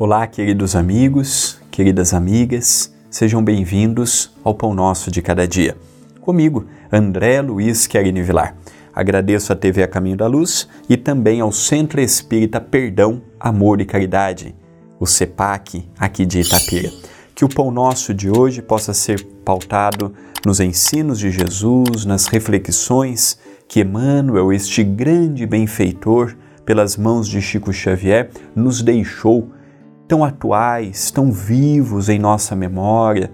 Olá, queridos amigos, queridas amigas, sejam bem-vindos ao Pão Nosso de Cada Dia. Comigo, André Luiz Querini Vilar. Agradeço à TV A Caminho da Luz e também ao Centro Espírita Perdão, Amor e Caridade, o CEPAC, aqui de Itapira. Que o Pão Nosso de hoje possa ser pautado nos ensinos de Jesus, nas reflexões que Emmanuel, este grande benfeitor, pelas mãos de Chico Xavier, nos deixou tão atuais, tão vivos em nossa memória,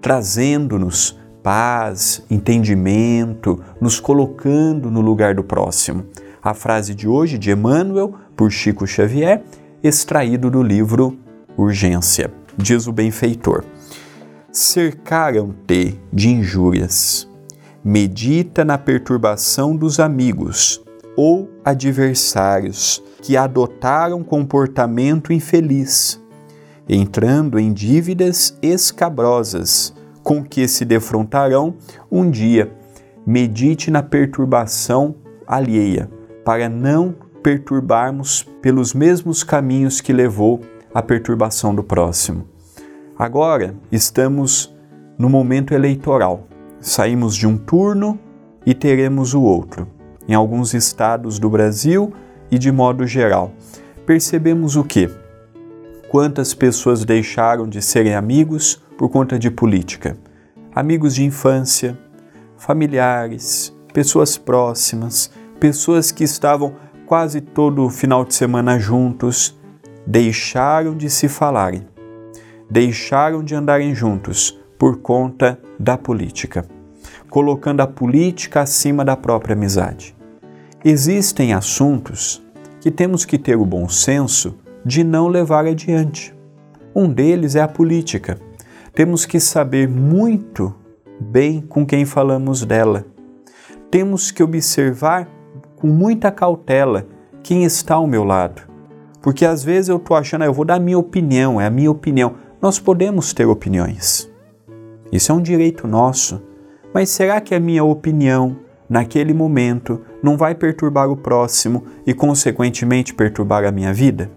trazendo-nos paz, entendimento, nos colocando no lugar do próximo. A frase de hoje de Emmanuel, por Chico Xavier, extraído do livro Urgência. Diz o benfeitor: Cercaram-te de injúrias. Medita na perturbação dos amigos ou adversários que adotaram comportamento infeliz, entrando em dívidas escabrosas com que se defrontarão um dia. Medite na perturbação alheia, para não perturbarmos pelos mesmos caminhos que levou a perturbação do próximo. Agora estamos no momento eleitoral. Saímos de um turno e teremos o outro. Em alguns estados do Brasil e de modo geral, percebemos o que? Quantas pessoas deixaram de serem amigos por conta de política. Amigos de infância, familiares, pessoas próximas, pessoas que estavam quase todo final de semana juntos, deixaram de se falarem, deixaram de andarem juntos por conta da política, colocando a política acima da própria amizade. Existem assuntos que temos que ter o bom senso de não levar adiante. Um deles é a política temos que saber muito bem com quem falamos dela. Temos que observar com muita cautela quem está ao meu lado. Porque às vezes eu estou achando, ah, eu vou dar minha opinião, é a minha opinião. Nós podemos ter opiniões. Isso é um direito nosso. Mas será que a minha opinião, naquele momento, não vai perturbar o próximo e, consequentemente, perturbar a minha vida?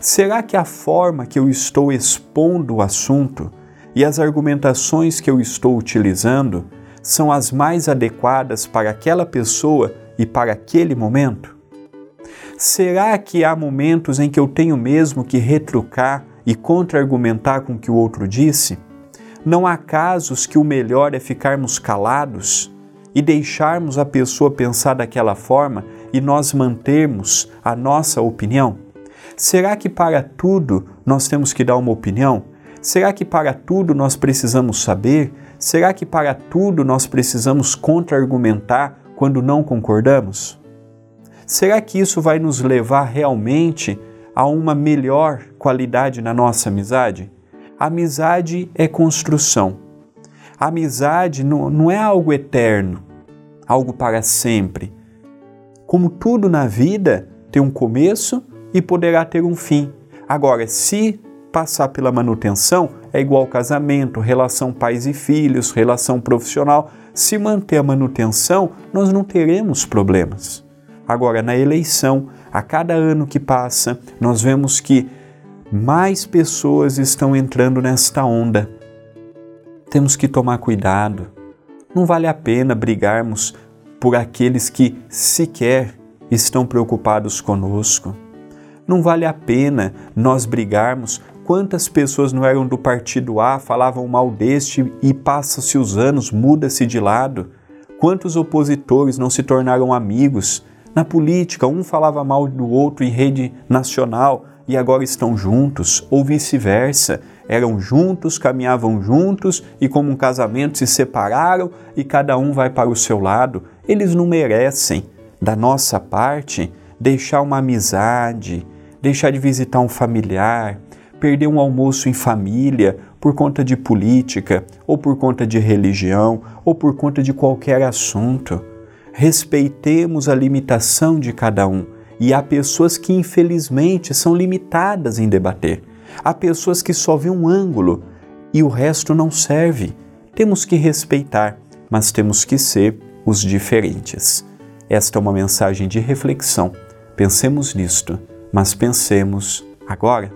Será que a forma que eu estou expondo o assunto e as argumentações que eu estou utilizando são as mais adequadas para aquela pessoa e para aquele momento? Será que há momentos em que eu tenho mesmo que retrucar e contra-argumentar com o que o outro disse? Não há casos que o melhor é ficarmos calados e deixarmos a pessoa pensar daquela forma e nós mantermos a nossa opinião? Será que para tudo nós temos que dar uma opinião? Será que para tudo nós precisamos saber? Será que para tudo nós precisamos contra-argumentar quando não concordamos? Será que isso vai nos levar realmente a uma melhor qualidade na nossa amizade? amizade é construção. amizade não, não é algo eterno, algo para sempre. Como tudo na vida, tem um começo e poderá ter um fim. Agora, se passar pela manutenção é igual casamento, relação pais e filhos, relação profissional. Se manter a manutenção, nós não teremos problemas. Agora, na eleição, a cada ano que passa, nós vemos que mais pessoas estão entrando nesta onda. Temos que tomar cuidado. Não vale a pena brigarmos por aqueles que sequer estão preocupados conosco. Não vale a pena nós brigarmos Quantas pessoas não eram do partido A, falavam mal deste e passa-se os anos, muda-se de lado? Quantos opositores não se tornaram amigos? Na política, um falava mal do outro em rede nacional e agora estão juntos, ou vice-versa. Eram juntos, caminhavam juntos e, como um casamento, se separaram e cada um vai para o seu lado. Eles não merecem, da nossa parte, deixar uma amizade, deixar de visitar um familiar, perder um almoço em família por conta de política, ou por conta de religião, ou por conta de qualquer assunto. Respeitemos a limitação de cada um. E há pessoas que, infelizmente, são limitadas em debater. Há pessoas que só vêem um ângulo e o resto não serve. Temos que respeitar, mas temos que ser os diferentes. Esta é uma mensagem de reflexão. Pensemos nisto, mas pensemos agora.